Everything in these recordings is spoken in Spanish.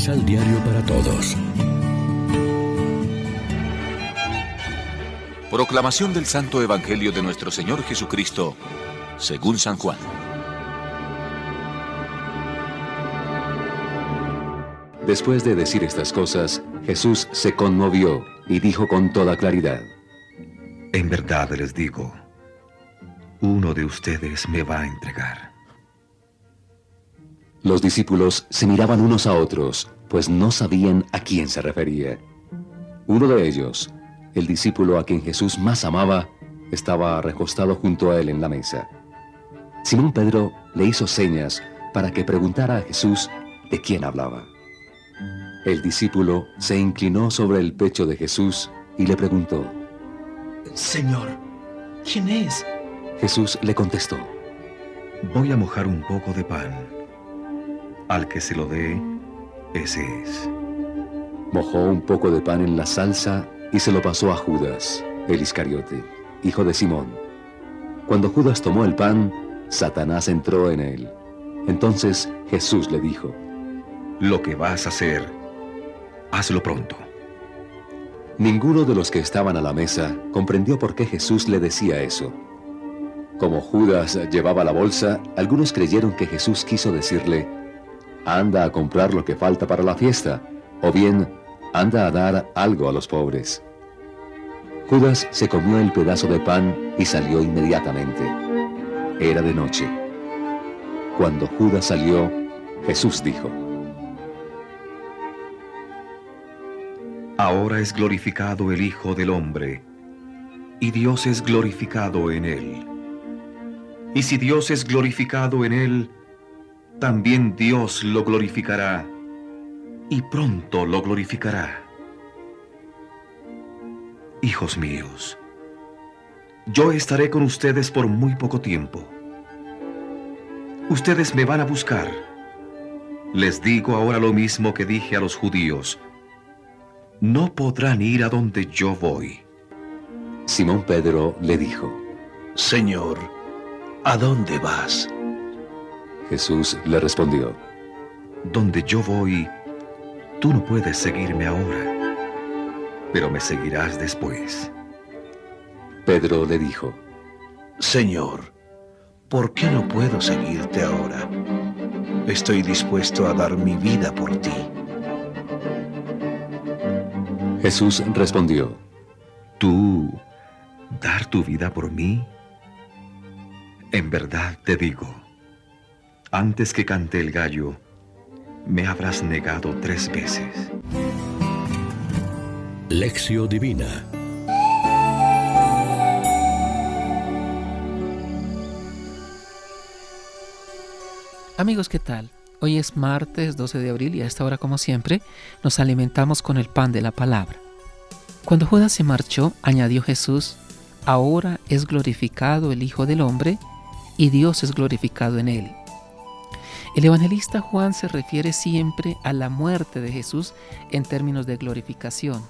Misal Diario para Todos. Proclamación del Santo Evangelio de nuestro Señor Jesucristo, según San Juan. Después de decir estas cosas, Jesús se conmovió y dijo con toda claridad, En verdad les digo, uno de ustedes me va a entregar. Los discípulos se miraban unos a otros, pues no sabían a quién se refería. Uno de ellos, el discípulo a quien Jesús más amaba, estaba recostado junto a él en la mesa. Simón Pedro le hizo señas para que preguntara a Jesús de quién hablaba. El discípulo se inclinó sobre el pecho de Jesús y le preguntó, Señor, ¿quién es? Jesús le contestó, Voy a mojar un poco de pan. Al que se lo dé, ese es. Mojó un poco de pan en la salsa y se lo pasó a Judas, el Iscariote, hijo de Simón. Cuando Judas tomó el pan, Satanás entró en él. Entonces Jesús le dijo, Lo que vas a hacer, hazlo pronto. Ninguno de los que estaban a la mesa comprendió por qué Jesús le decía eso. Como Judas llevaba la bolsa, algunos creyeron que Jesús quiso decirle, anda a comprar lo que falta para la fiesta, o bien, anda a dar algo a los pobres. Judas se comió el pedazo de pan y salió inmediatamente. Era de noche. Cuando Judas salió, Jesús dijo, Ahora es glorificado el Hijo del Hombre, y Dios es glorificado en él. Y si Dios es glorificado en él, también Dios lo glorificará, y pronto lo glorificará. Hijos míos, yo estaré con ustedes por muy poco tiempo. Ustedes me van a buscar. Les digo ahora lo mismo que dije a los judíos. No podrán ir a donde yo voy. Simón Pedro le dijo, Señor, ¿a dónde vas? Jesús le respondió, Donde yo voy, tú no puedes seguirme ahora, pero me seguirás después. Pedro le dijo, Señor, ¿por qué no puedo seguirte ahora? Estoy dispuesto a dar mi vida por ti. Jesús respondió, ¿Tú dar tu vida por mí? En verdad te digo, antes que cante el gallo, me habrás negado tres veces. Lección Divina Amigos, ¿qué tal? Hoy es martes 12 de abril y a esta hora, como siempre, nos alimentamos con el pan de la palabra. Cuando Judas se marchó, añadió Jesús, ahora es glorificado el Hijo del Hombre y Dios es glorificado en él. El evangelista Juan se refiere siempre a la muerte de Jesús en términos de glorificación,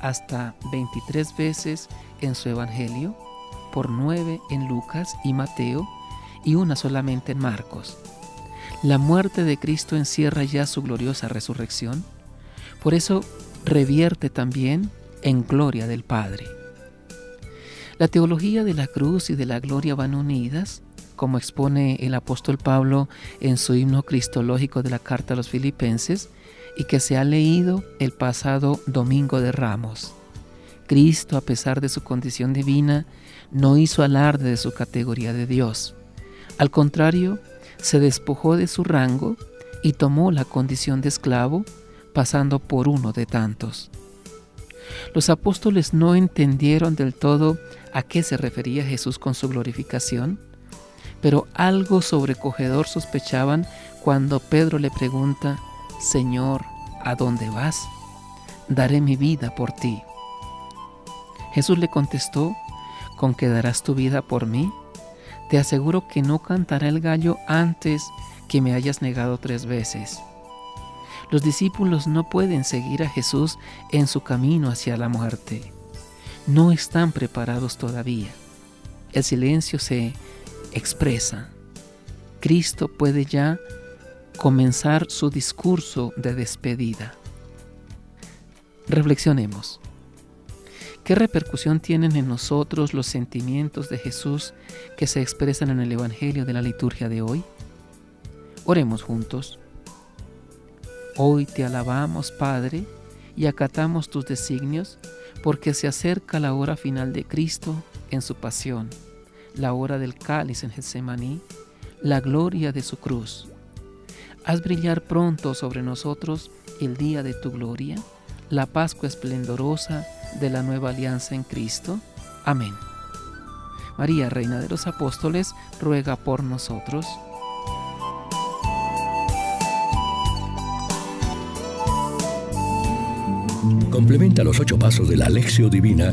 hasta 23 veces en su evangelio, por 9 en Lucas y Mateo y una solamente en Marcos. La muerte de Cristo encierra ya su gloriosa resurrección, por eso revierte también en gloria del Padre. La teología de la cruz y de la gloria van unidas, como expone el apóstol Pablo en su himno cristológico de la carta a los filipenses y que se ha leído el pasado domingo de Ramos. Cristo, a pesar de su condición divina, no hizo alarde de su categoría de Dios. Al contrario, se despojó de su rango y tomó la condición de esclavo, pasando por uno de tantos. Los apóstoles no entendieron del todo a qué se refería Jesús con su glorificación, pero algo sobrecogedor sospechaban cuando Pedro le pregunta, Señor, ¿a dónde vas? Daré mi vida por ti. Jesús le contestó, ¿con qué darás tu vida por mí? Te aseguro que no cantará el gallo antes que me hayas negado tres veces. Los discípulos no pueden seguir a Jesús en su camino hacia la muerte. No están preparados todavía. El silencio se expresa. Cristo puede ya comenzar su discurso de despedida. Reflexionemos. ¿Qué repercusión tienen en nosotros los sentimientos de Jesús que se expresan en el Evangelio de la liturgia de hoy? Oremos juntos. Hoy te alabamos, Padre, y acatamos tus designios, porque se acerca la hora final de Cristo en su pasión, la hora del cáliz en Getsemaní, la gloria de su cruz. Haz brillar pronto sobre nosotros el día de tu gloria, la Pascua esplendorosa de la nueva alianza en Cristo. Amén. María, Reina de los Apóstoles, ruega por nosotros. Complementa los ocho pasos de la Alexio Divina